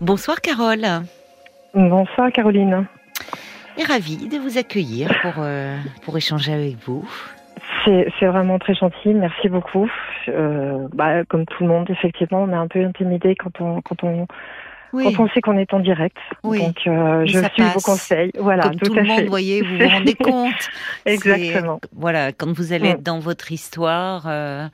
Bonsoir Carole. Bonsoir Caroline. Et ravie de vous accueillir pour, euh, pour échanger avec vous. C'est vraiment très gentil, merci beaucoup. Euh, bah, comme tout le monde, effectivement, on est un peu intimidé quand on quand on Oui, quand on sait qu'on est en direct. Oui, Donc euh, je suis vos conseils. Voilà, comme tout, tout, à le monde, fait. vous voyez, vous vous rendez compte. Exactement. Voilà, quand vous allez Mm. être dans votre histoire, euh,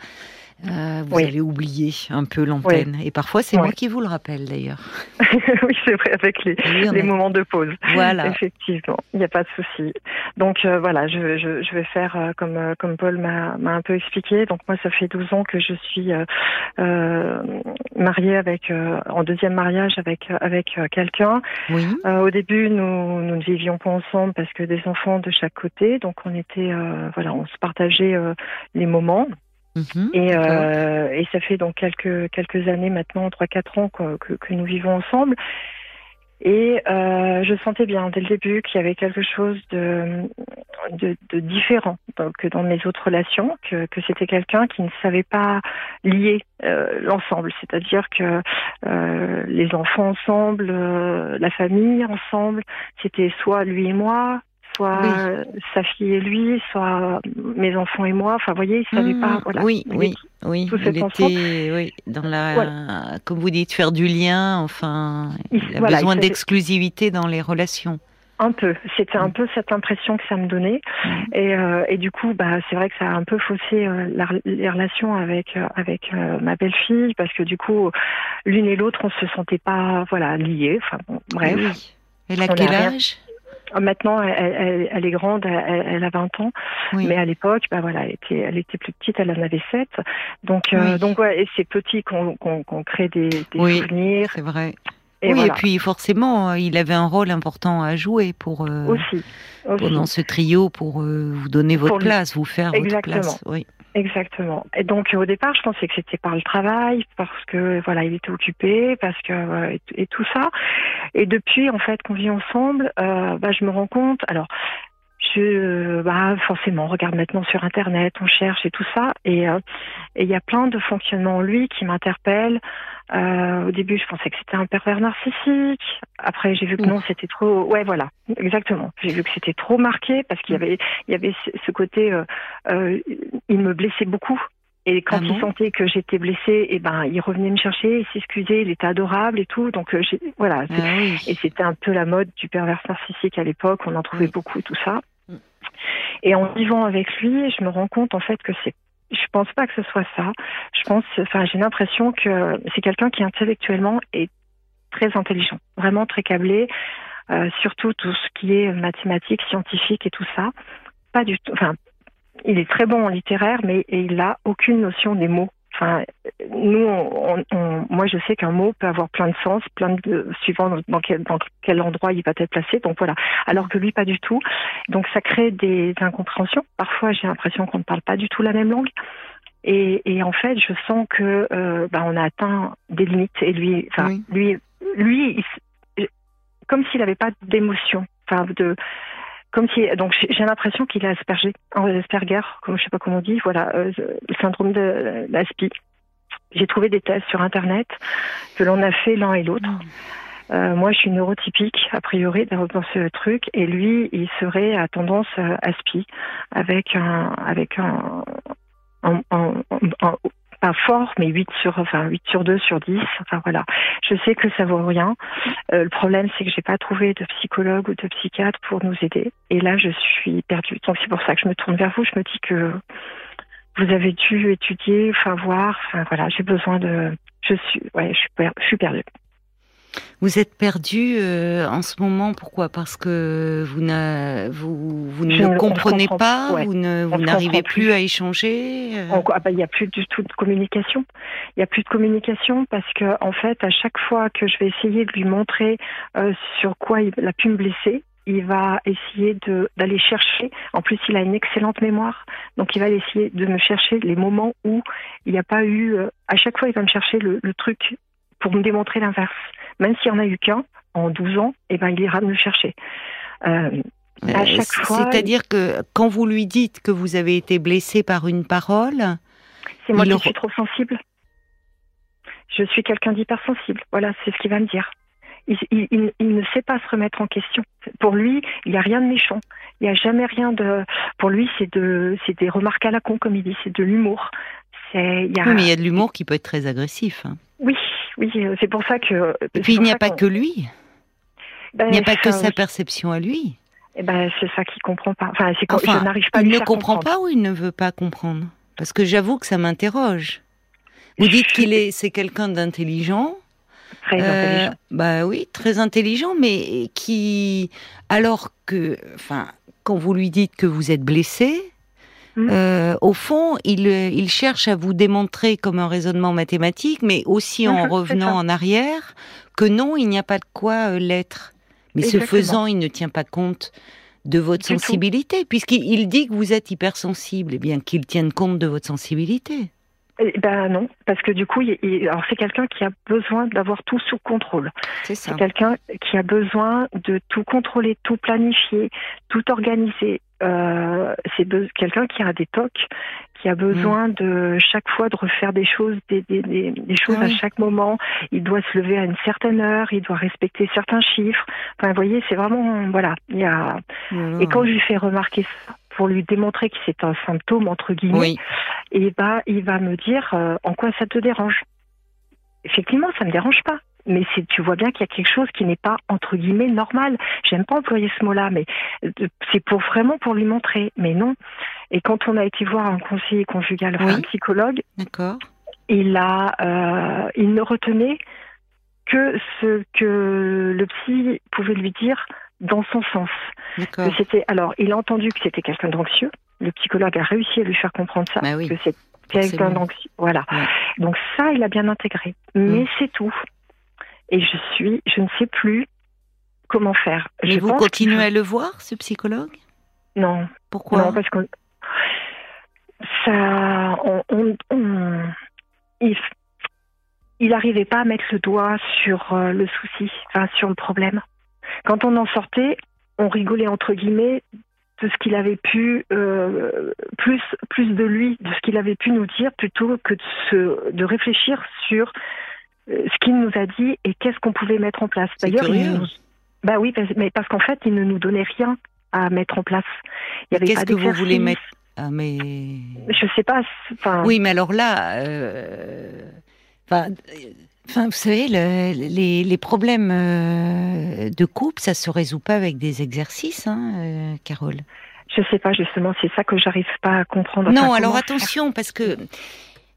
euh, vous Oui. allez oublier un peu l'antenne. Et parfois, c'est Oui. moi qui vous le rappelle d'ailleurs. oui, c'est vrai avec les a- moments de pause. Voilà. Effectivement, il n'y a pas de souci. Donc euh, voilà, je, je, je vais faire euh, comme comme Paul m'a un peu expliqué. Donc moi, ça fait 12 ans que je suis mariée avec en deuxième mariage avec avec quelqu'un. Oui. Au début, nous, nous ne vivions pas ensemble parce que des enfants de chaque côté, donc on était, voilà, on se partageait les moments. Mhm, Et, euh, et ça fait donc quelques quelques années maintenant, trois quatre ans quoi, que, que nous vivons ensemble. Et euh, je sentais bien dès le début qu'il y avait quelque chose de, de, de différent que dans mes autres relations, que, que c'était quelqu'un qui ne savait pas lier euh, l'ensemble, c'est-à-dire que euh, les enfants ensemble, euh, la famille ensemble, c'était soit lui et moi, soit Oui. sa fille et lui, soit mes enfants et moi. Enfin, vous voyez, il savait Mhm, pas. Voilà. Oui, Il oui, oui. tout Il cet ensemble. était, oui, dans la, comme vous dites, faire du lien. Enfin, Il- il a voilà, besoin il d'exclusivité dans les relations. Un peu. C'était un Mm. peu cette impression que ça me donnait. Mm. Et, euh, et du coup, bah, c'est vrai que ça a un peu faussé euh, la- les relations avec euh, avec ma belle-fille parce que du coup, l'une et l'autre, on se sentait pas, voilà, liées. Enfin, bon, bref. Oui. Elle a On quel âge? Maintenant, elle, elle- elle est grande, elle, elle a 20 ans, Oui. mais à l'époque, bah voilà, elle était, elle était plus petite, elle en avait 7. Donc, euh, donc ouais, c'est petit qu'on crée des, des Oui. souvenirs. C'est vrai. Et oui, voilà. et puis forcément, euh, il avait un rôle important à jouer pour euh, aussi, aussi. pendant ce trio pour euh, vous donner votre Pour lui. place, vous faire Exactement. votre place. Oui. Exactement. Et donc au départ, je pensais que c'était par le travail, parce que voilà, il était occupé, parce que euh, et, et tout ça. Et depuis en fait qu'on vit ensemble, euh, bah, je me rends compte. Alors, je bah forcément, on regarde maintenant sur internet, on cherche et tout ça, et euh, et il y a plein de fonctionnements en lui qui m'interpellent. Euh, au début, je pensais que c'était un pervers narcissique. Après, j'ai vu que non, c'était trop. Ouais, voilà, exactement. J'ai vu que c'était trop marqué parce qu'il y avait, il y avait ce- côté. euh, euh, il me blessait beaucoup. Et quand Ah il sentait que j'étais blessée, et ben, il revenait me chercher, il s'excusait, il était adorable et tout. Donc, euh, voilà. Ah oui. Et c'était un peu la mode du pervers narcissique à l'époque. On en trouvait Oui. beaucoup, tout ça. Et en vivant avec lui, je me rends compte en fait que c'est. Je pense pas que ce soit ça. Je pense, enfin, j'ai l'impression que c'est quelqu'un qui intellectuellement est très intelligent, vraiment très câblé, euh, surtout tout ce qui est mathématiques, scientifique et tout ça. Pas du tout. Enfin, il est très bon en littéraire, mais il a aucune notion des mots. Enfin, nous, on, on- moi, je sais qu'un mot peut avoir plein de sens, plein de suivant dans, quel, dans quel endroit il va être placé. Donc voilà. Alors que lui, pas du tout. Donc ça crée des incompréhensions. Parfois, j'ai l'impression qu'on ne parle pas du tout la même langue. Et, et en fait, je sens que euh, bah, on a atteint des limites. Et lui, enfin, Oui. lui, lui, il comme s'il n'avait pas d'émotion. Enfin, de comme si donc j'ai l'impression qu'il a Asperger, Asperger, comme je sais pas comment on dit, voilà, euh, le syndrome de l'Aspi. J'ai trouvé des tests sur internet que l'on a fait l'un et l'autre. Euh, moi, je suis neurotypique a priori dans dans ce truc, et lui, il serait à tendance euh, Aspi, avec un avec un, un, un- un- pas fort, mais 8 sur enfin 8 sur 2 sur 10. Enfin voilà. Je sais que ça vaut rien. Euh, le problème, c'est que j'ai pas trouvé de psychologue ou de psychiatre pour nous aider. Et là, je suis perdue. Donc c'est pour ça que je me tourne vers vous. Je me dis que vous avez dû étudier, enfin voir. Enfin voilà, j'ai besoin de. Je suis, ouais, je suis, je suis perdue. Vous êtes perdu euh, en ce moment. Pourquoi? Parce que vous, n'a- vous, vous ne ne- comprenez pas, ouais. vous ne- n'arrivez plus plus. à échanger. euh, ah bah, il n'y a plus du tout de communication. Il n'y a plus de communication parce que en fait, à chaque fois que je vais essayer de lui montrer euh, sur quoi il a pu me blesser, il va essayer de d'aller chercher. En plus, il a une excellente mémoire, donc il va essayer de me chercher les moments où il n'y a pas eu. euh, à chaque fois, il va me chercher le, le truc pour me démontrer l'inverse. Même s'il n'y en a eu qu'un en 12 ans, et ben il ira me le chercher. Euh, à Euh, chaque c- fois, C'est-à-dire que quand vous lui dites que vous avez été blessé par une parole, C'est moi qui suis trop sensible. Je suis quelqu'un d'hypersensible. Voilà, c'est ce qu'il va me dire. il, il, il, ne sait pas se remettre en question. Pour lui, il n'y a rien de méchant. Il n'y a jamais rien de. Pour lui, c'est de, c'est des remarques à la con, comme il dit, c'est de l'humour. C'est, a... Oui, mais il y a de l'humour qui peut être très agressif. Hein. Oui, oui, c'est pour ça que. Et puis il n'y a pas que lui. Ben, il n'y a pas que sa perception à lui. Eh ben, c'est ça qu'il comprend pas. Enfin, c'est enfin, je n'arrive pas à Il ne comprend comprendre. pas ou il ne veut pas comprendre? Parce que j'avoue que ça m'interroge. Vous dites qu'il est, c'est quelqu'un d'intelligent. Très euh, intelligent. Bah oui, très intelligent, mais qui, alors que, enfin, quand vous lui dites que vous êtes blessé. Euh, au fond, il, il cherche à vous démontrer comme un raisonnement mathématique, mais aussi en revenant en arrière, que non, il n'y a pas de quoi euh, l'être. Mais Exactement. ce faisant, il ne tient pas compte de votre du sensibilité, puisqu'il dit que vous êtes hypersensible, et eh bien qu'il tienne compte de votre sensibilité. Eh ben non, parce que du coup, il, il, alors c'est quelqu'un qui a besoin d'avoir tout sous contrôle. C'est ça. C'est quelqu'un qui a besoin de tout contrôler, tout planifier, tout organiser. Euh, c'est quelqu'un qui a des tocs, qui a besoin mmh. de chaque fois de refaire des choses, des, des, des, des choses oui. à chaque moment. Il doit se lever à une certaine heure, il doit respecter certains chiffres. Enfin, vous voyez, c'est vraiment voilà. Il y a mmh. et quand je lui fais remarquer ça, pour lui démontrer que c'est un symptôme entre guillemets, oui. et bah il va me dire euh, en quoi ça te dérange? Effectivement, ça me dérange pas. Mais tu vois bien qu'il y a quelque chose qui n'est pas entre guillemets normal. J'aime pas employer ce mot-là, mais c'est pour vraiment pour lui montrer. Mais non. Et quand on a été voir un conseiller conjugal, oui. un psychologue, d'accord, il a, euh, il ne retenait que ce que le psy pouvait lui dire dans son sens. C'était alors, il a entendu que c'était quelqu'un d'anxieux. Le psychologue a réussi à lui faire comprendre ça, bah oui. que c'est quelqu'un d'anxieux. Voilà. Ouais. Donc ça, il a bien intégré. Mais mmh. c'est tout. Et je suis, je ne sais plus comment faire. Mais je vous continuez à le voir, ce psychologue? Non. Pourquoi? Non, parce que ça, on, on, on il, n'arrivait pas à mettre le doigt sur euh, le souci, enfin sur le problème. Quand on en sortait, on rigolait entre guillemets de ce qu'il avait pu euh, plus plus de lui, de ce qu'il avait pu nous dire, plutôt que de, se, de réfléchir sur ce qu'il nous a dit et qu'est-ce qu'on pouvait mettre en place. D'ailleurs, nous... bah oui, mais parce qu'en fait, il ne nous donnait rien à mettre en place. Il y avait qu'est-ce que vous voulez mettre ah, mais je sais pas. Enfin... Oui, mais alors là, euh... enfin, vous savez, le, les, les, problèmes euh, de couple, ça se résout pas avec des exercices, hein, euh, Carole. Je sais pas, justement, c'est ça que j'arrive pas à comprendre. Non, enfin, alors attention, parce que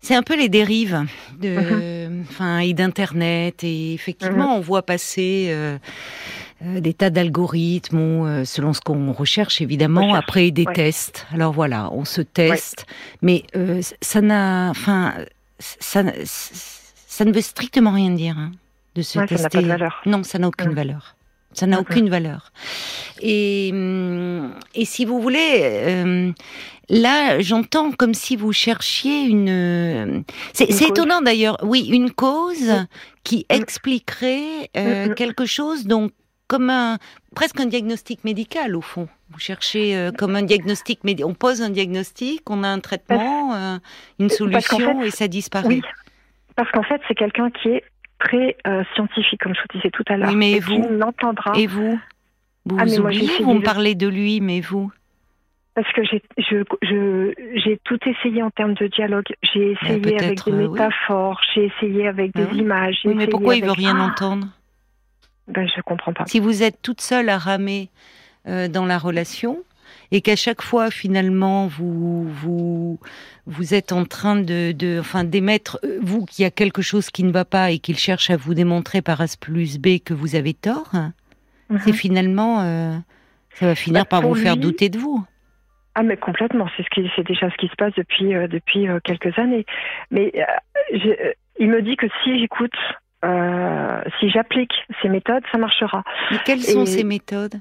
c'est un peu les dérives de, enfin, mm -hmm. et d'internet, et effectivement, mm -hmm. on voit passer. Euh, des tas d'algorithmes ou selon ce qu'on recherche évidemment recherche. après des ouais. tests alors voilà on se teste ouais. mais euh, ça n'a enfin ça, ça ne veut strictement rien dire hein, de se ouais, tester. Ça de valeur. Non, ça n'a aucune mmh. valeur. Ça n'a aucune valeur. Et, et si vous voulez, euh, là, j'entends comme si vous cherchiez une. C'est étonnant d'ailleurs. Oui, une cause mmh. qui expliquerait euh, quelque chose, donc comme un presque un diagnostic médical au fond. Vous cherchez euh, comme un diagnostic médical. On pose un diagnostic, on a un traitement, euh, une solution fait, et ça disparaît. Oui. Parce qu'en fait, c'est quelqu'un qui est très euh, scientifique, comme je vous disais tout à l'heure. Oui, mais et vous l'entendra. Et vous Vous, ah, vous oubliez, vous me parlez de lui, mais vous parce que j'ai je, je, j'ai tout essayé en termes de dialogue. J'ai essayé avec des euh, métaphores, oui. j'ai essayé avec des oui. images. Oui, mais pourquoi il veut rien ah entendre? Ben, Je comprends pas. Si vous êtes toute seule à ramer euh, dans la relation, et qu'à chaque fois finalement vous vous vous êtes en train de, de enfin d'émettre vous qu'il y a quelque chose qui ne va pas et qu'il cherche à vous démontrer par A plus B que vous avez tort, mm -hmm. c'est finalement euh, ça va finir bah, par vous lui... faire douter de vous. Ah mais complètement, c'est ce qui c'est déjà ce qui se passe depuis euh, depuis euh, quelques années. Mais je, il me dit que si j'écoute, si j'applique ces méthodes, ça marchera. Mais quelles sont ces méthodes?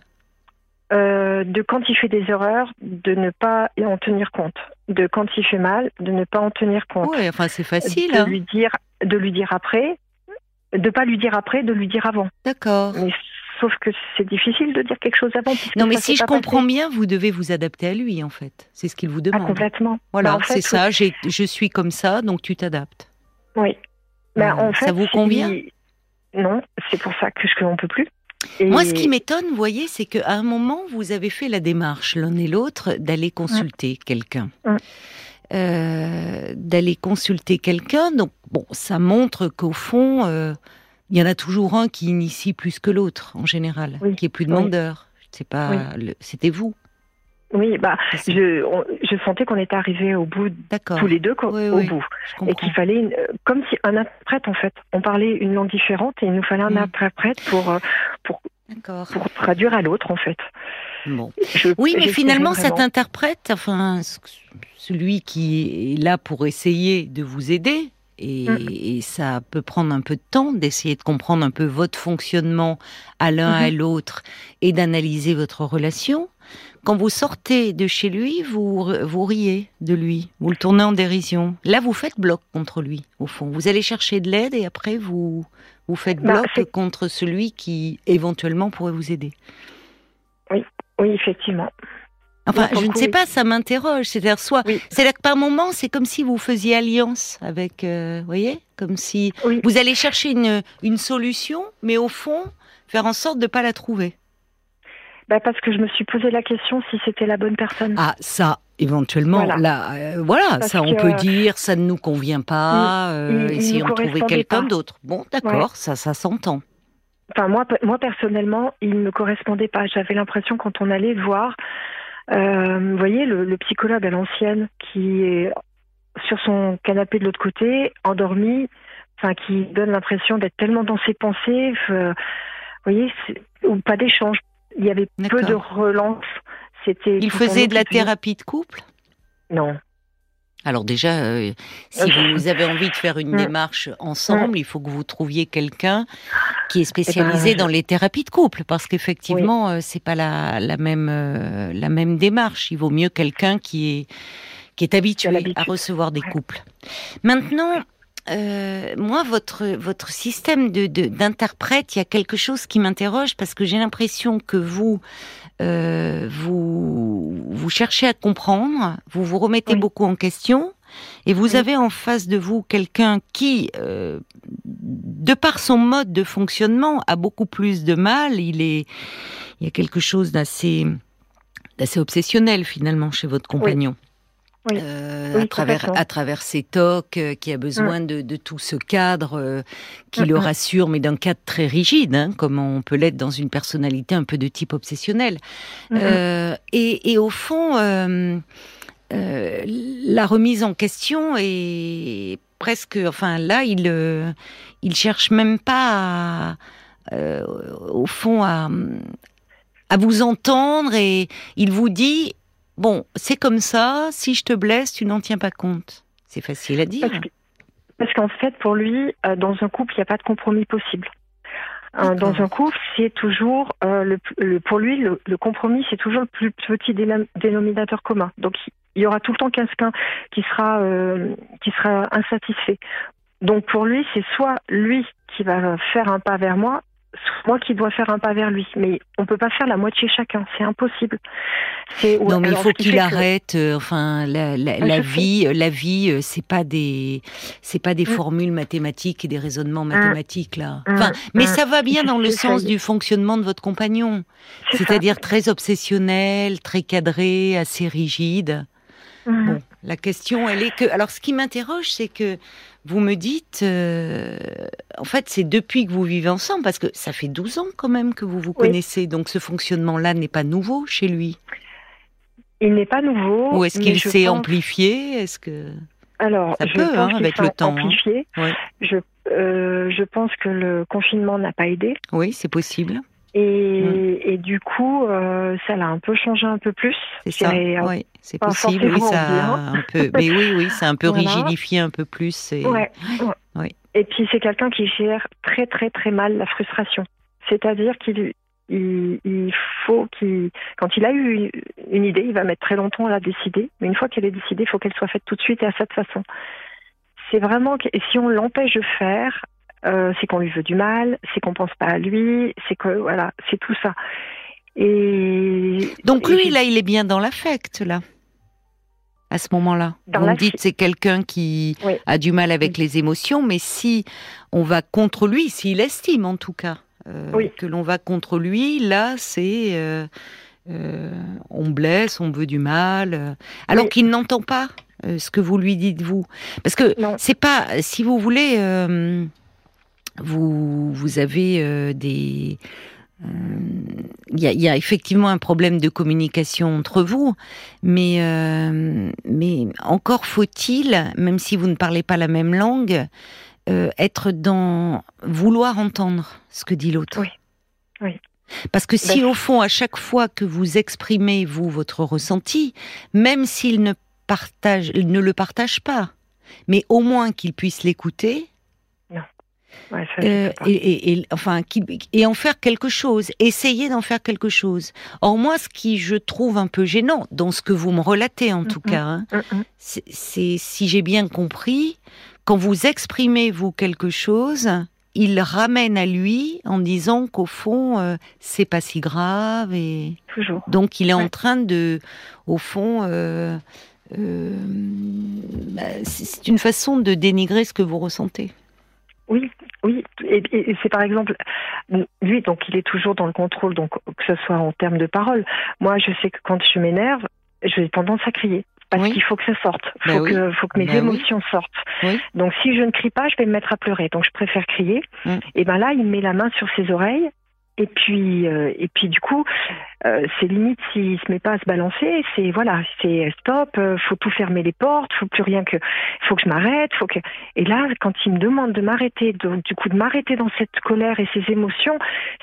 Euh, de quand il fait des erreurs, de ne pas en tenir compte. De quand il fait mal, de ne pas en tenir compte. Oui, enfin c'est facile. De hein. lui dire, de lui dire après, de pas lui dire après, de lui dire avant. D'accord. Mais sauf que c'est difficile de dire quelque chose avant. Non, mais si je comprends passé. bien, vous devez vous adapter à lui en fait. C'est ce qu'il vous demande. Ah, complètement. Voilà, bah, en fait, c'est oui. ça. Je suis comme ça, donc tu t'adaptes. Oui. Bah, en fait, ça vous convient? Non, c'est pour ça que je ne peut plus. Moi, ce qui m'étonne, vous voyez, c'est qu'à un moment, vous avez fait la démarche, l'un et l'autre, d'aller consulter quelqu'un. Euh, d'aller consulter quelqu'un. Donc, bon, ça montre qu'au fond, euh, il y en a toujours un qui initie plus que l'autre, en général, qui est plus demandeur. C'est pas, c'était vous. Oui, bah, je, je sentais qu'on était arrivés au bout, tous les deux, au bout, et qu'il fallait, euh, comme si un interprète en fait. On parlait une langue différente et il nous fallait un mm. interprète pour pour pour traduire à l'autre en fait. Bon. oui, mais finalement, cet interprète, enfin, celui qui est là pour essayer de vous aider, mm. et, ça peut prendre un peu de temps d'essayer de comprendre un peu votre fonctionnement à l'un à mm-hmm. l'autre et d'analyser votre relation. Quand vous sortez de chez lui, vous, vous riez de lui, vous le tournez en dérision. Là, vous faites bloc contre lui, au fond. Vous allez chercher de l'aide et après, vous, vous faites bah, bloc contre celui qui éventuellement pourrait vous aider. Oui, oui, effectivement. Enfin, je ne sais pas, ça m'interroge. C'est-à-dire, soit, c'est-à-dire que par moment, c'est comme si vous faisiez alliance avec, euh, vous voyez, comme si vous allez chercher une, une solution, mais au fond, faire en sorte de ne pas la trouver. Bah parce que je me suis posé la question si c'était la bonne personne. Ah, ça, éventuellement, voilà. là, euh, voilà, ça, on peut dire, ça ne nous convient pas, euh, essayons de trouver quelqu'un d'autre. Bon, d'accord, ça, ça s'entend. Enfin, moi, moi, personnellement, il ne me correspondait pas. J'avais l'impression, quand on allait voir, euh, vous voyez, le, psychologue à l'ancienne qui est sur son canapé de l'autre côté, endormi, enfin, qui donne l'impression d'être tellement dans ses pensées, vous voyez, ou pas d'échange il y avait peu de relance. C'était. Il faisait de la thérapie de couple? Non. Alors déjà, euh, si vous avez envie de faire une mm. démarche ensemble, il faut que vous trouviez quelqu'un qui est spécialisé eh ben, dans les thérapies de couple, parce qu'effectivement, euh, c'est pas la, la même euh, la même démarche. Il vaut mieux quelqu'un qui est qui est habitué à recevoir des couples. Maintenant, euh, moi, votre, votre système de, d'interprète, il y a quelque chose qui m'interroge parce que j'ai l'impression que vous, euh, vous, vous cherchez à comprendre, vous vous remettez beaucoup en question, et vous avez en face de vous quelqu'un qui, euh, de par son mode de fonctionnement, a beaucoup plus de mal. Il est, il y a quelque chose d'assez, d'assez obsessionnel finalement chez votre compagnon. Euh, à travers à travers ces tocs, euh, qui a besoin mm. de, tout ce cadre euh, qui le rassure, mais d'un cadre très rigide, hein, comme on peut l'être dans une personnalité un peu de type obsessionnel. Et, au fond, la remise en question est presque, enfin là, il il cherche même pas, au fond, à à vous entendre et il vous dit bon, c'est comme ça, si je te blesse, tu n'en tiens pas compte. C'est facile à dire. Parce qu'en fait, pour lui, euh, dans un couple, il n'y a pas de compromis possible. Euh, dans un couple, c'est toujours euh, le, pour lui le, compromis, c'est toujours le plus petit dénominateur commun. Donc il y aura tout le temps quelqu'un qui sera qui sera insatisfait. Donc pour lui, c'est soit lui qui va faire un pas vers moi, moi qui dois faire un pas vers lui. Mais on peut pas faire la moitié chacun, c'est impossible. Non, mais il faut qu'il arrête. Euh, enfin, la, la, ah, vie, la vie, euh, c'est pas des, c'est pas des mm. formules mathématiques et des raisonnements mm. mathématiques là. Mm. Enfin, mais ça va bien dans le sens du fonctionnement de votre compagnon, c'est-à-dire très obsessionnel, très cadré, assez rigide. Bon, la question, elle est que. Alors, ce qui m'interroge, c'est que vous me dites, euh, en fait, c'est depuis que vous vivez ensemble, parce que ça fait 12 ans quand même que vous vous connaissez, donc ce fonctionnement-là n'est pas nouveau chez lui. Il n'est pas nouveau. Ou est-ce qu'il s'est amplifié? Est-ce que alors, ça peut, hein, avec le temps. Hein. Amplifié. Je, euh, je pense que le confinement n'a pas aidé. Oui, c'est possible. Et, et, du coup, euh, ça l'a un peu changé un peu plus. C'est ça. Oui, c'est possible. Oui, ça un peu. Mais oui, oui, c'est un peu rigidifié un peu plus. Et... Ouais. Oui. Et puis c'est quelqu'un qui gère très très très mal la frustration. C'est-à-dire qu'il il, il, faut qu'il, quand il a eu une idée, il va mettre très longtemps à la décider. Mais une fois qu'elle est décidée, il faut qu'elle soit faite tout de suite et à cette façon. C'est vraiment que, et si on l'empêche de faire, euh, c'est qu'on lui veut du mal, c'est qu'on pense pas à lui, c'est que voilà, c'est tout ça. Et donc lui là, il est bien dans l'affect là. à ce moment-là. Vous me dites c'est quelqu'un qui a du mal avec les émotions, mais si on va contre lui, s'il estime en tout cas euh, que l'on va contre lui, là c'est euh, on blesse, on veut du mal, alors qu'il n'entend pas ce que vous lui dites vous, parce que c'est pas, si vous voulez, vous vous avez des il y, a effectivement un problème de communication entre vous, mais, euh, mais encore faut-il, même si vous ne parlez pas la même langue, euh, être dans vouloir entendre ce que dit l'autre. Oui. oui. Parce que si ben, au fond, à chaque fois que vous exprimez vous votre ressenti, même s'il ne partage, ne le partage pas, mais au moins qu'il puisse l'écouter, euh, et, enfin, et en faire quelque chose, essayer d'en faire quelque chose. Or moi, ce qui je trouve un peu gênant dans ce que vous me relatez en tout cas, hein, c'est si j'ai bien compris, quand vous exprimez vous quelque chose, il ramène à lui en disant qu'au fond euh, c'est pas si grave et Toujours. donc il est en train de, au fond. Euh, bah, c'est une façon de dénigrer ce que vous ressentez. Oui, oui, et, c'est par exemple lui, donc il est toujours dans le contrôle, donc que ce soit en termes de parole. Moi, je sais que quand je m'énerve, j'ai tendance à crier parce qu'il faut que ça sorte, il faut, ben que, faut que mes ben émotions sortent. Donc si je ne crie pas, je vais me mettre à pleurer. Donc je préfère crier. Mm. Et ben là, il met la main sur ses oreilles et puis, euh, et puis du coup, euh, c'est limite s'il se met pas à se balancer, c'est voilà, c'est stop, euh, faut tout fermer les portes, faut plus rien que, faut que je m'arrête, faut que. Et là, quand il me demande de m'arrêter, du coup de m'arrêter dans cette colère et ces émotions,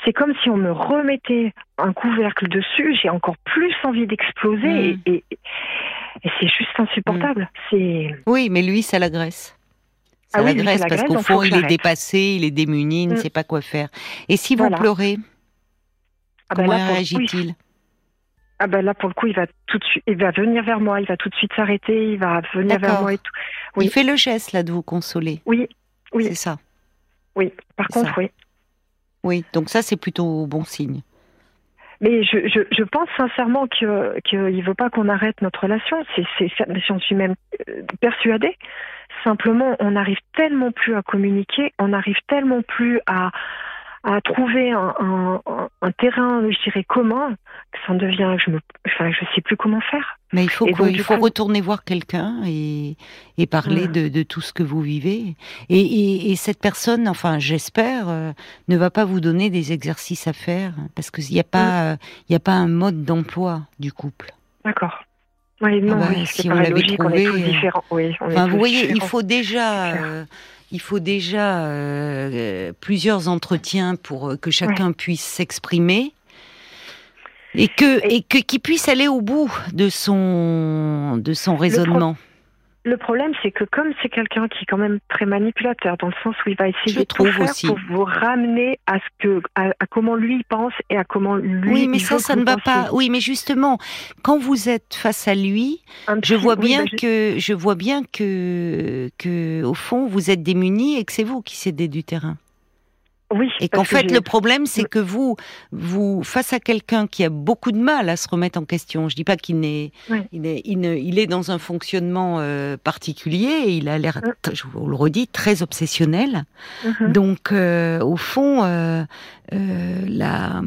c'est comme si on me remettait un couvercle dessus. J'ai encore plus envie d'exploser mm. et, et, c'est juste insupportable. Mm. C'est. Oui, mais lui, ça l'agresse. Ah l'agresse parce qu'au fond, il est dépassé, il est démuni, il ne mm. sait pas quoi faire. Et si vous pleurez, ah ben comment réagit-il? Ah ben là pour le coup il va tout de suite il va venir vers moi il va tout de suite s'arrêter il va venir vers moi et tout. Il fait le geste là de vous consoler. Oui oui. C'est ça. Oui par contre oui. Oui donc ça c'est plutôt bon signe. Mais je, je, je pense sincèrement qu'il ne veut pas qu'on arrête notre relation. C'est, j'en suis même euh, persuadée. Simplement, on n'arrive tellement plus à communiquer, on n'arrive tellement plus à, à trouver un, un, un, terrain, je dirais, commun, que ça en devient, je me, enfin, je sais plus comment faire. Mais il faut, il faut retourner voir quelqu'un et, et parler de, de, tout ce que vous vivez. Et, et, et cette personne, enfin, j'espère, euh, ne va pas vous donner des exercices à faire, parce qu'il n'y a pas, il a pas un mode d'emploi du couple. D'accord. Oui, non, ah bah, si on l'avait trouvé, Oui, enfin, vous voyez, il faut déjà il faut déjà euh, plusieurs entretiens pour euh, que chacun puisse s'exprimer et que et que qui puisse aller au bout de son de son raisonnement. Le problème, c'est que comme c'est quelqu'un qui est quand même très manipulateur, dans le sens où il va essayer de tout faire pour vous ramener à ce que, à, comment lui pense et à comment lui. Oui, mais ça, ça ne va pas. Oui, mais justement, quand vous êtes face à lui, je vois bien bah, que, je vois bien que, que, au fond, vous êtes démuni et que c'est vous qui cédez du terrain. Oui, et qu'en fait, le problème, c'est que vous, vous, face à quelqu'un qui a beaucoup de mal à se remettre en question, je dis pas qu'il n'est, il, est, il, est dans un fonctionnement euh, particulier, et il a l'air, je vous le redis, très obsessionnel. Mm-hmm. Donc, euh, au fond, euh, là,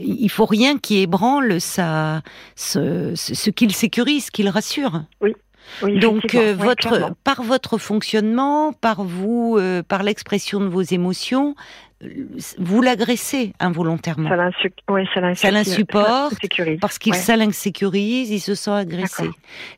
il faut rien qui ébranle sa, ce, ce qu'il sécurise, qu'il rassure. Oui. Donc votre, par votre fonctionnement, par vous, par l'expression de vos émotions, vous l'agressez involontairement. Ça l'insupporte parce qu'il ça l'insécurise, il se sent agressé.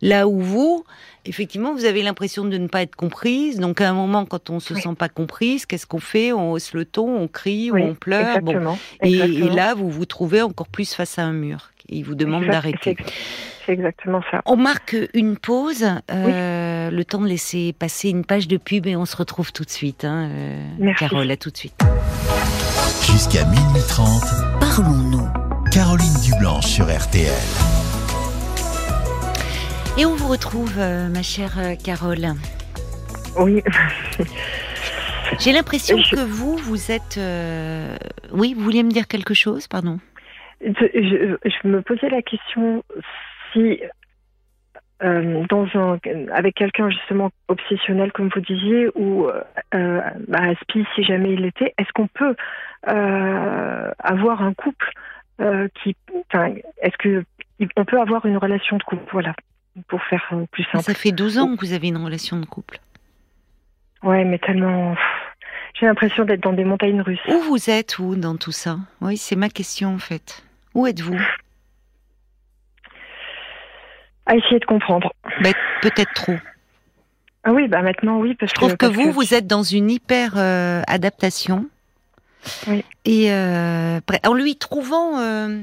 Là où vous, effectivement, vous avez l'impression de ne pas être comprise. Donc à un moment, quand on se sent pas comprise, qu'est-ce qu'on fait? On hausse le ton, on crie ou on pleure. Bon. Et, là, vous vous trouvez encore plus face à un mur. il vous demande d'arrêter. C'est exactement ça. On marque une pause, euh, le temps de laisser passer une page de pub et on se retrouve tout de suite. Hein, euh, Carole, à tout de suite. Jusqu'à minuit 30, parlons-nous. Caroline Dublanche sur RTL. Et on vous retrouve, euh, ma chère Carole. Oui. J'ai l'impression que vous, vous êtes... Oui, vous vouliez me dire quelque chose, pardon? Je, je, me posais la question si euh, dans un, avec quelqu'un justement obsessionnel, comme vous disiez, ou euh, bah, si jamais il l'était, est-ce qu'on peut euh, avoir un couple euh, qui, enfin, est-ce que on peut avoir une relation de couple, voilà, pour faire plus simple. Ça fait 12 ans que vous avez une relation de couple. Ouais, mais tellement. J'ai l'impression d'être dans des montagnes russes. Où vous êtes, où, dans tout ça? Oui, c'est ma question, en fait. Où êtes-vous? À essayer de comprendre. Ben, peut-être trop. Ah oui, bah maintenant, oui. Parce Je trouve que, vous, vous êtes dans une hyper euh, adaptation. Oui. Et euh, en lui trouvant. Euh,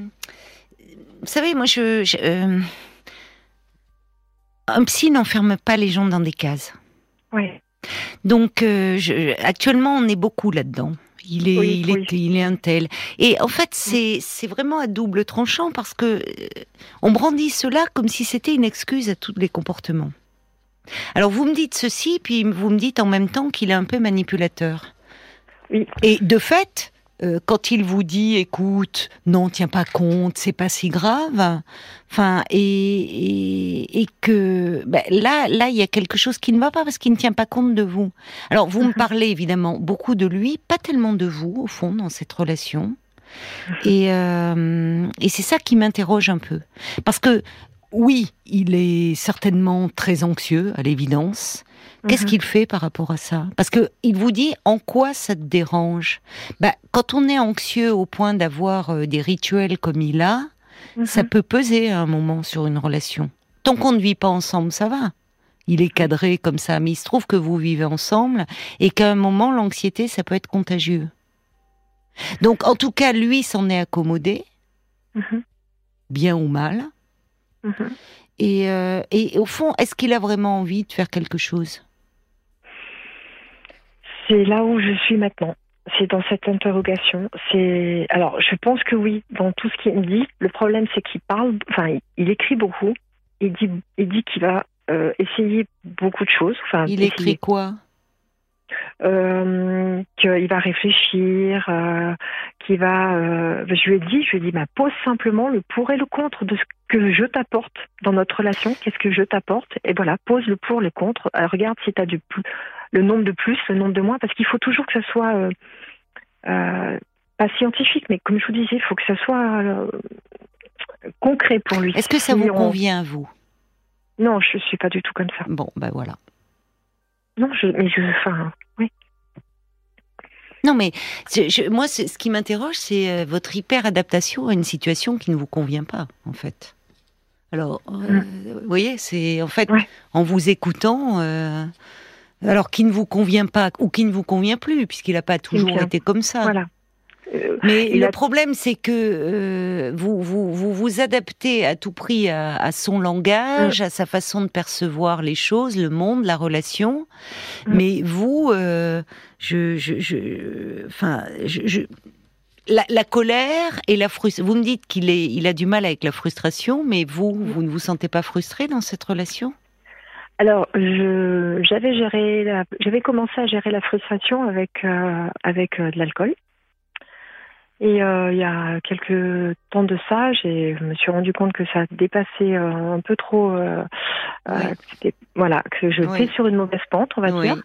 vous savez, moi, je. je un psy n'enferme pas les gens dans des cases. Oui. Donc, je, actuellement, on est beaucoup là-dedans. Il est, il, est, il est un tel. Et en fait, c'est, c'est vraiment à double tranchant parce que euh, on brandit cela comme si c'était une excuse à tous les comportements. Alors, vous me dites ceci, puis vous me dites en même temps qu'il est un peu manipulateur. Oui. Et de fait, euh, quand il vous dit, écoute, non, tiens pas compte, c'est pas si grave, enfin, et, et, que ben, là, là, il y a quelque chose qui ne va pas parce qu'il ne tient pas compte de vous. Alors, vous me parlez évidemment beaucoup de lui, pas tellement de vous, au fond, dans cette relation. Et, euh, et c'est ça qui m'interroge un peu. Parce que, oui, il est certainement très anxieux, à l'évidence. Qu'est-ce mhm. qu'il fait par rapport à ça? Parce que il vous dit en quoi ça te dérange? Bah, Quand on est anxieux au point d'avoir euh, des rituels comme il a, ça mhm. peut peser à un moment sur une relation. Tant qu'on ne vit pas ensemble, ça va. Il est cadré comme ça, mais il se trouve que vous vivez ensemble et qu'à un moment, l'anxiété, ça peut être contagieux. Donc, en tout cas, lui s'en est accommodé, mhm. bien ou mal. Et, euh, et, au fond, est-ce qu'il a vraiment envie de faire quelque chose? C'est là où je suis maintenant. C'est dans cette interrogation. C'est alors, je pense que oui, dans tout ce qu'il me dit. Le problème, c'est qu'il parle, enfin, il, écrit beaucoup. Il dit, il dit qu'il va euh, essayer beaucoup de choses. Enfin, il écrit quoi? Euh, qu'il va réfléchir, euh, qu'il va. Euh, je lui ai dit, je lui ai dit, bah, pose simplement le pour et le contre de ce que je t'apporte dans notre relation. Qu'est-ce que je t'apporte? Et voilà, pose le pour, le contre. regarde si tu as du plus, le nombre de plus, le nombre de moins, parce qu'il faut toujours que ça soit pas scientifique, mais comme je vous disais, il faut que ça soit concret pour lui. Est-ce que ça vous convient à vous? Non, je suis pas du tout comme ça. Bon, ben voilà. Non, je, mais je, enfin, oui. Non, mais moi, ce qui m'interroge, c'est euh, votre hyper-adaptation à une situation qui ne vous convient pas, en fait. Alors, euh, mm. vous voyez, c'est en fait, en vous écoutant, euh, alors qui ne vous convient pas ou qui ne vous convient plus, puisqu'il n'a pas toujours été comme ça. Voilà. Euh, Mais le problème, c'est que euh, vous, vous, vous, vous adaptez à tout prix à, son langage, mm. à sa façon de percevoir les choses, le monde, la relation. Mm. Mais vous, euh, je, je, je, enfin, je, la, la, colère et la frustration. Vous me dites qu'il est, il a du mal avec la frustration, mais vous, mm. vous ne vous sentez pas frustré dans cette relation? Alors, j'avais géré, j'avais commencé à gérer la frustration avec avec de l'alcool. Et euh, il y a quelques temps de ça, je me suis rendu compte que ça dépassait euh, un peu trop. Euh, voilà, que je oui. sur une mauvaise pente, on va dire.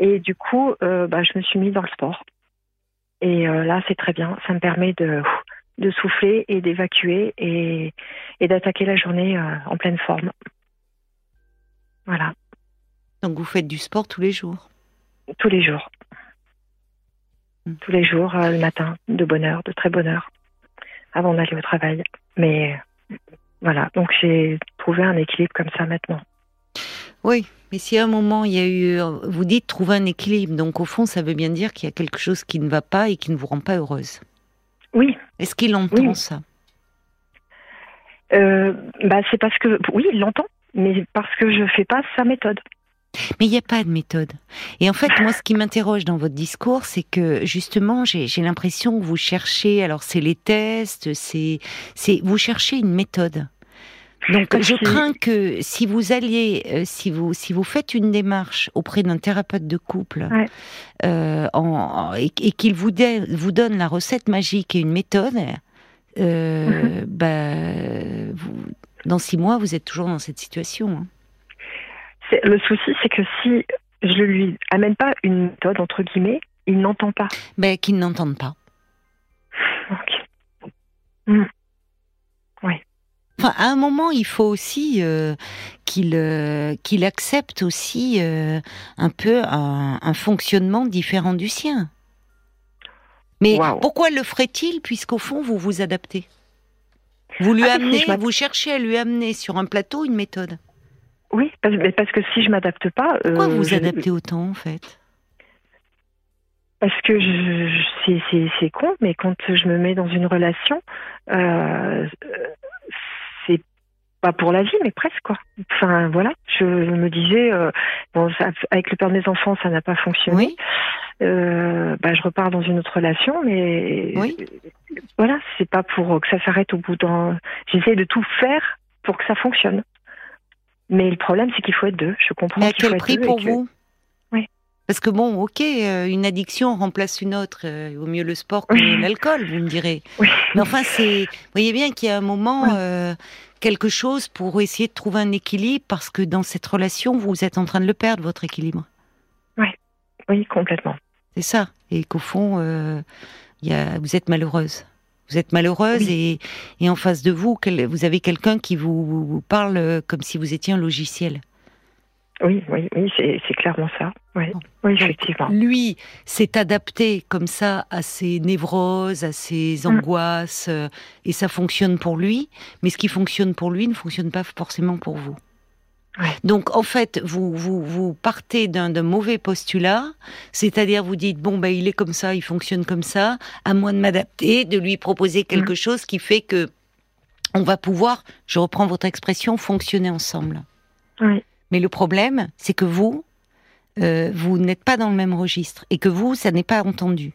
Et du coup, bah, je me suis mise dans le sport. Et là, c'est très bien. Ça me permet de, de souffler et d'évacuer et, et d'attaquer la journée en pleine forme. Voilà. Donc vous faites du sport tous les jours? Tous les jours. Mm. tous les jours, euh, le matin, de bonne heure, de très bonne heure, avant d'aller au travail. Mais voilà, donc j'ai trouvé un équilibre comme ça maintenant. Oui, mais si à un moment il y a eu, vous dites trouver un équilibre, donc au fond ça veut bien dire qu'il y a quelque chose qui ne va pas et qui ne vous rend pas heureuse. Oui. Est-ce qu'il entend ça? Euh, bah, c'est parce que oui, il l'entend, mais parce que je fais pas sa méthode. Mais il n'y a pas de méthode. Et en fait, moi, ce qui m'interroge dans votre discours, c'est que justement, j'ai l'impression que vous cherchez, alors c'est les tests, c'est, vous cherchez une méthode. Donc, je crains que si vous alliez, euh, si vous si vous faites une démarche auprès d'un thérapeute de couple, euh, en, et, qu'il vous, vous donne la recette magique et une méthode, euh, mm-hmm. bah, vous, Dans six mois, vous êtes toujours dans cette situation. Hein. Le souci, c'est que si je ne lui amène pas une méthode, entre guillemets, il n'entend pas. Ben, qu'il n'entende pas. Ok. Hmm. Oui. Enfin, à un moment, il faut aussi euh, qu'il euh, qu'il accepte aussi euh, un peu un, fonctionnement différent du sien. Mais pourquoi le ferait-il puisqu'au fond vous vous adaptez? Vous lui ah, amenez, vous cherchez à lui amener sur un plateau une méthode. Oui, parce, parce que si je m'adapte pas. Pourquoi vous vous adaptez autant en fait? Parce que je, c'est con, mais quand je me mets dans une relation, euh, c'est pas pour la vie, mais presque quoi. Enfin voilà, je me disais, euh, bon, avec le père de mes enfants, ça n'a pas fonctionné. Euh, bah, je repars dans une autre relation, mais oui. voilà, c'est pas pour que ça s'arrête au bout d'un. J'essaie de tout faire pour que ça fonctionne. Mais le problème, c'est qu'il faut être deux. Je comprends. Mais à quel prix pour vous? Parce que bon, ok, euh, une addiction remplace une autre. Euh, au mieux le sport que l'alcool, vous me direz. Mais enfin, c'est, vous voyez bien qu'il y a un moment euh, quelque chose pour essayer de trouver un équilibre, parce que dans cette relation, vous êtes en train de le perdre votre équilibre. Oui, oui, complètement. C'est ça, et qu'au fond, y a, vous êtes malheureuse. Vous êtes malheureuse et, et, en face de vous, vous avez quelqu'un qui vous, vous parle comme si vous étiez un logiciel. Oui, oui, oui, c'est clairement ça. Oui, oui effectivement. lui s'est adapté comme ça à ses névroses, à ses mm. angoisses, euh, et ça fonctionne pour lui. Mais ce qui fonctionne pour lui ne fonctionne pas forcément pour vous. Donc en fait, vous vous, vous partez d'un mauvais postulat, c'est-à-dire vous dites bon ben il est comme ça, il fonctionne comme ça, à moi de m'adapter, de lui proposer quelque mm. chose qui fait que on va pouvoir, je reprends votre expression, fonctionner ensemble. Oui. Mais le problème, c'est que vous, euh, vous n'êtes pas dans le même registre et que vous, ça n'est pas entendu.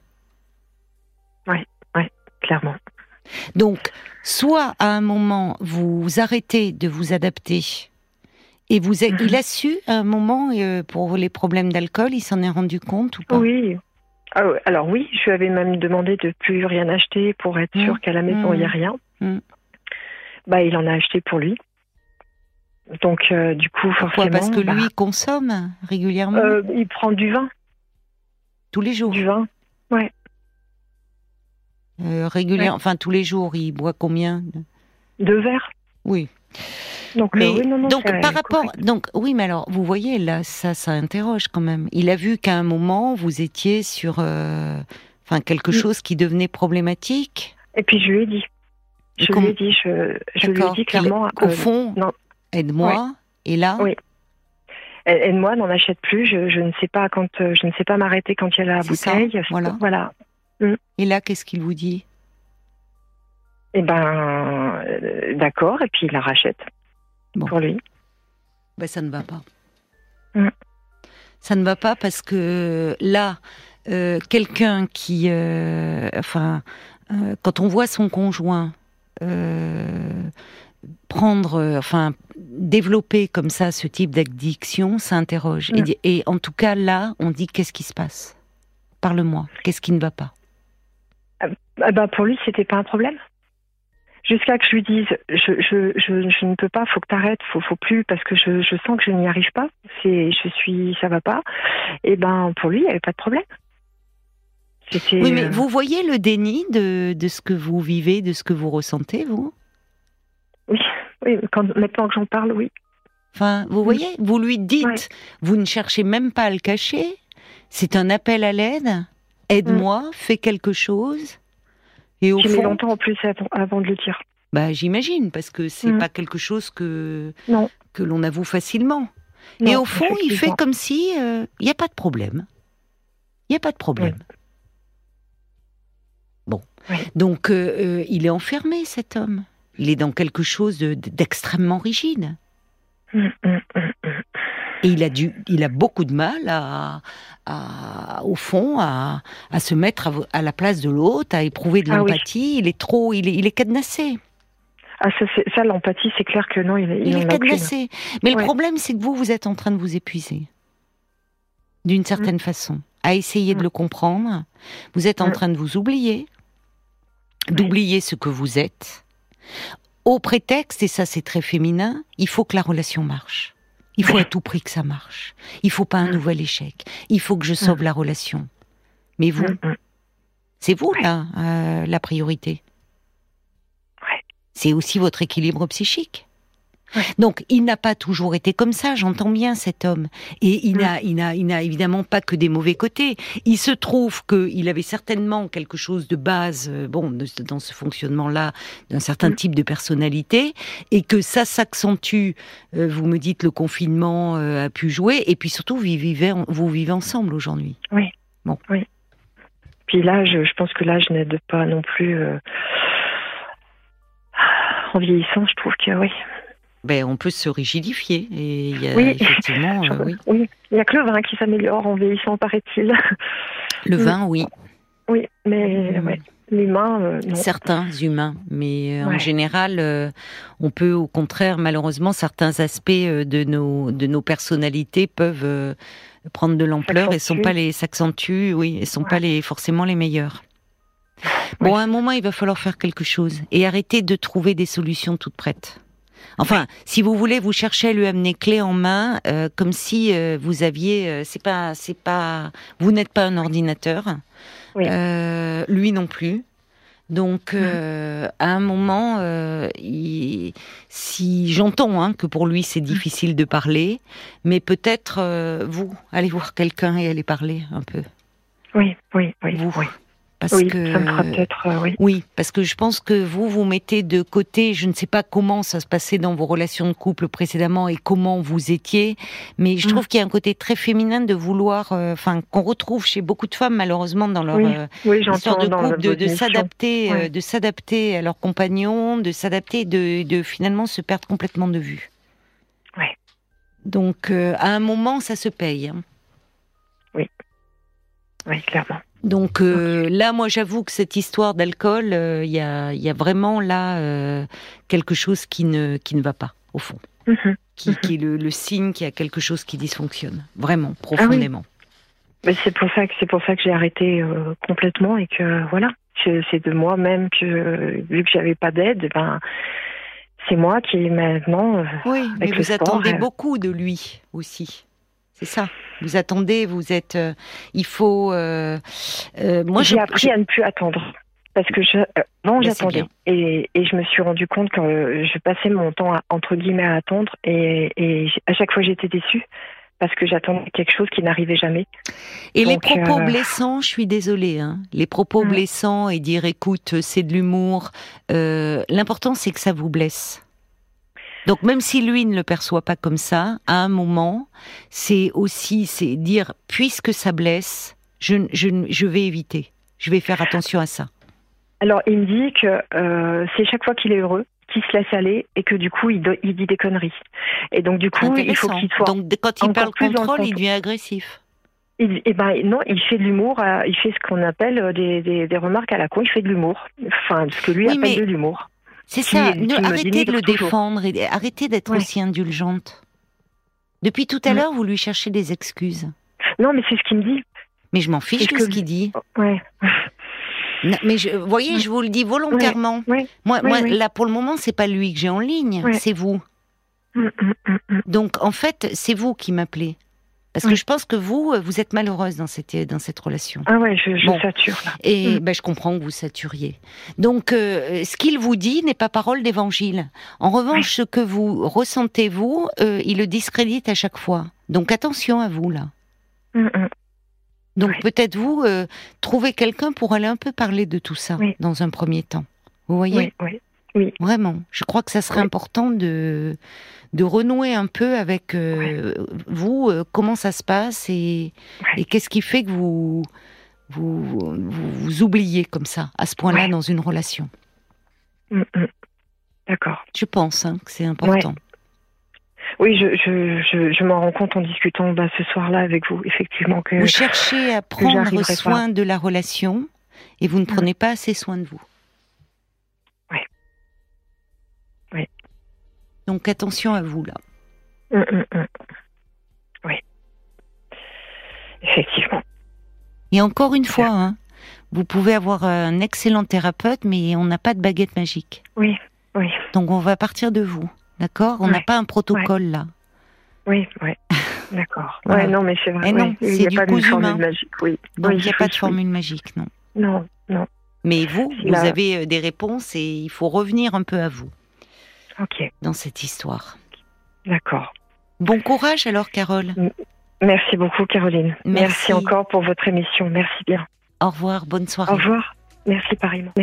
Oui, oui, clairement. Donc, soit à un moment, vous arrêtez de vous adapter et vous mhm. il a su à un moment euh, pour les problèmes d'alcool, il s'en est rendu compte ou pas? Oui. Ah alors oui, je lui avais même demandé de plus rien acheter pour être sûr mmh. qu'à la maison il n'y a mmh. rien. Mmh. Bah, il en a acheté pour lui. Donc, euh, du coup, Pourquoi? Parce que lui bah, consomme régulièrement? Euh, Il prend du vin. Tous les jours? Du vin, ouais. Euh, régulièrement, enfin tous les jours, il boit combien? Deux verres. Oui. Donc, mais, donc par rapport, donc oui, mais alors vous voyez là, ça, ça interroge quand même. Il a vu qu'à un moment vous étiez sur, enfin quelque mm. chose qui devenait problématique. Et puis je lui ai dit. Je lui ai dit, je, je lui ai dit clairement. Au fond, non, Aide-moi. Et là Oui. Aide-moi, n'en achète plus. Je, ne sais pas quand, euh, je ne sais pas m'arrêter quand il y a la bouteille. voilà. voilà. Mm. Et là, qu'est-ce qu'il vous dit? Eh ben, euh, d'accord. Et puis il la rachète pour lui. Ben, ça ne va pas. Mm. Ça ne va pas parce que là, euh, quelqu'un qui, enfin, quand on voit son conjoint prendre, euh, enfin, développer comme ça ce type d'addiction, ça interroge. Mm. Et, en tout cas, là, on dit qu'est-ce qui se passe? Parle-moi, qu'est-ce qui ne va pas? Ah, bah Pour lui, c'était pas un problème. Jusqu'à que je lui dise, je, je, je, ne peux pas, faut que tu arrêtes, faut, faut plus, parce que je, je sens que je n'y arrive pas, c'est, je suis, ça va pas. Et ben, pour lui, il n'y avait pas de problème. Oui, mais euh, vous voyez le déni de, de ce que vous vivez, de ce que vous ressentez, vous? Oui, oui quand, maintenant que j'en parle, oui. Enfin, vous voyez, vous lui dites, vous ne cherchez même pas à le cacher, c'est un appel à l'aide, aide-moi, mm. fais quelque chose. Et au J'ai mis longtemps en plus avant, de le dire. Bah, j'imagine, parce que c'est mm. pas quelque chose que, que l'on avoue facilement. et au fond, il fait comme si il euh, n'y a pas de problème. Il n'y a pas de problème. Bon. Donc, euh, euh, il est enfermé, cet homme il est dans quelque chose d'extrêmement rigide. Mm, mm, mm, Et il a, dû, il a beaucoup de mal à, au fond, à, se mettre à, la place de l'autre, à éprouver de ah l'empathie. Il est trop, il est, il est cadenassé. Ah, ça, l'empathie, c'est clair que non, il, il, est cadenassé. Mais le problème, c'est que vous, vous êtes en train de vous épuiser. D'une certaine façon. À essayer de le comprendre. Vous êtes en train de vous oublier. D'oublier ce que vous êtes au prétexte, et ça c'est très féminin, il faut que la relation marche. Il faut à tout prix que ça marche. Il faut pas un nouvel échec. Il faut que je sauve la relation. Mais vous, c'est vous là euh, la priorité. C'est aussi votre équilibre psychique. Donc, il n'a pas toujours été comme ça, j'entends bien cet homme. Et il n'a, il n'a, il n'a évidemment pas que des mauvais côtés. Il se trouve qu'il avait certainement quelque chose de base, euh, bon, dans ce fonctionnement-là, d'un certain type de personnalité, et que ça s'accentue. Euh, vous me dites le confinement euh, a pu jouer, et puis surtout, vous vivez, vous vivez ensemble aujourd'hui. Oui. Bon. Oui. Puis là, je, pense que l'âge n'aide pas non plus. En vieillissant, je trouve que oui, ben, on peut se rigidifier. Et il y a oui. effectivement. Euh, oui. il n'y a que le vin qui s'améliore en vieillissant, paraît-il. Le vin, oui. Oui, mais mmh. l'humain, euh, non. Certains humains, mais euh, en général, on peut au contraire, malheureusement, certains aspects de nos, de nos personnalités peuvent prendre de l'ampleur et sont pas les s'accentuent, oui, et sont pas les forcément les meilleurs. Bon, à un moment, il va falloir faire quelque chose et arrêter de trouver des solutions toutes prêtes. Enfin, si vous voulez, vous cherchez à lui amener clé en main, euh, comme si euh, vous aviez. Euh, c'est pas, c'est pas. Vous n'êtes pas un ordinateur. lui non plus. Donc, mm. à un moment, si j'entends hein, que pour lui c'est mm. difficile de parler, mais peut-être vous allez voir quelqu'un et allez parler un peu. Oui, oui, oui. Vous. Oui oui, ça me fera peut-être, euh, oui. Oui, parce que je pense que vous, vous mettez de côté, je ne sais pas comment ça se passait dans vos relations de couple précédemment et comment vous étiez, mais je mm. trouve qu'il y a un côté très féminin de vouloir, euh, enfin, qu'on retrouve chez beaucoup de femmes, malheureusement, dans leur euh, histoire de couple, de, s'adapter, de s'adapter à leurs compagnons, de s'adapter, de, de finalement se perdre complètement de vue. Oui. Donc, à un moment, ça se paye. Hein. Oui. Oui, clairement. Donc euh, là, moi, j'avoue que cette histoire d'alcool, il euh, y, a, y, a, vraiment là euh, quelque chose qui ne, qui ne va pas, au fond. Mhm. Qui, mhm. qui, est le, le, signe qu'il y a quelque chose qui dysfonctionne, vraiment, ah profondément. c'est pour ça que c'est pour ça que j'ai arrêté complètement et que voilà, c'est de moi-même que vu que j'avais pas d'aide, ben c'est moi qui maintenant. oui, mais vous attendez beaucoup de lui aussi. C'est ça. Vous attendez, vous êtes. Euh, il faut. Euh, euh, moi, j'ai appris à ne plus attendre parce que je, non, j'attendais et, et, je me suis rendu compte que je passais mon temps à, entre guillemets à attendre et, et à chaque fois j'étais déçue parce que j'attendais quelque chose qui n'arrivait jamais. Et les propos blessants, je suis désolée, hein, les propos mm. blessants et dire écoute c'est de l'humour, l'important c'est que ça vous blesse. Donc même si lui ne le perçoit pas comme ça, à un moment, c'est aussi c'est dire puisque ça blesse, je, je, je, vais éviter, je vais faire attention à ça. Alors il me dit que euh, c'est chaque fois qu'il est heureux qu'il se laisse aller et que du coup il, il dit des conneries. Et donc du coup il faut qu'il soit donc quand il parle contrôle, il devient agressif. Il, eh ben non, il fait de l'humour, il fait ce qu'on appelle euh, des, des, des, remarques à la con, il fait de l'humour, enfin ce que lui appelle de l'humour. C'est ça. arrêtez de le défendre et arrêtez d'être aussi indulgente. Depuis tout à l'heure, vous lui cherchez des excuses. Non, mais c'est ce qu'il me dit. Mais je m'en fiche de ce qu'il dit. Ouais. mais je, voyez, je vous le dis volontairement. moi, moi là, pour le moment, c'est pas lui que j'ai en ligne, c'est vous. Mm, mm, mm, Donc, en fait, c'est vous qui m'appelez. Parce que je pense que vous, euh, vous êtes malheureuse dans cette, dans cette relation. Ah ouais, je, je sature. Là. Et mm. ben, je comprends que vous saturiez. Donc, euh, ce qu'il vous dit n'est pas parole d'évangile. En revanche, ce que vous ressentez, vous, euh, il le discrédite à chaque fois. Donc, attention à vous, là. Mm, mm. Donc, peut-être vous, trouver quelqu'un pour aller un peu parler de tout ça, dans un premier temps. Vous voyez? Oui, oui. Vraiment. Je crois que ça serait important de de renouer un peu avec euh, vous, euh, comment ça se passe et, qu'est-ce qui fait que vous vous, vous, oubliez comme ça, à ce point-là, dans une relation? Mm, mm. D'accord. Je pense hein, que c'est important? Oui, je, je, je, m'en rends compte en discutant bah, ce soir-là avec vous, effectivement. Que, vous cherchez à prendre soin de la relation et vous ne mm. prenez pas assez soin de vous. Donc attention à vous là. Hum, hum, hum. Oui. Effectivement. Et encore une fois, hein, vous pouvez avoir un excellent thérapeute, mais on n'a pas de baguette magique. Oui. Oui. Donc on va partir de vous, d'accord? On n'a Ouais. pas un protocole là. Oui, oui. D'accord. Voilà. Ouais, non, mais c'est vrai. Et non, ouais. il c'est n'y a du pas formule humain. magique, oui. Donc Oui, il n'y a oui, pas de oui. formule magique, non? Non, non. Mais vous, vous avez euh, des réponses et il faut revenir un peu à vous Ok, dans cette histoire. d'accord. Bon courage alors, Carole. Merci beaucoup, Caroline. Merci. Merci encore pour votre émission. Merci bien. Au revoir, bonne soirée. Au revoir. Merci pareillement. Merci.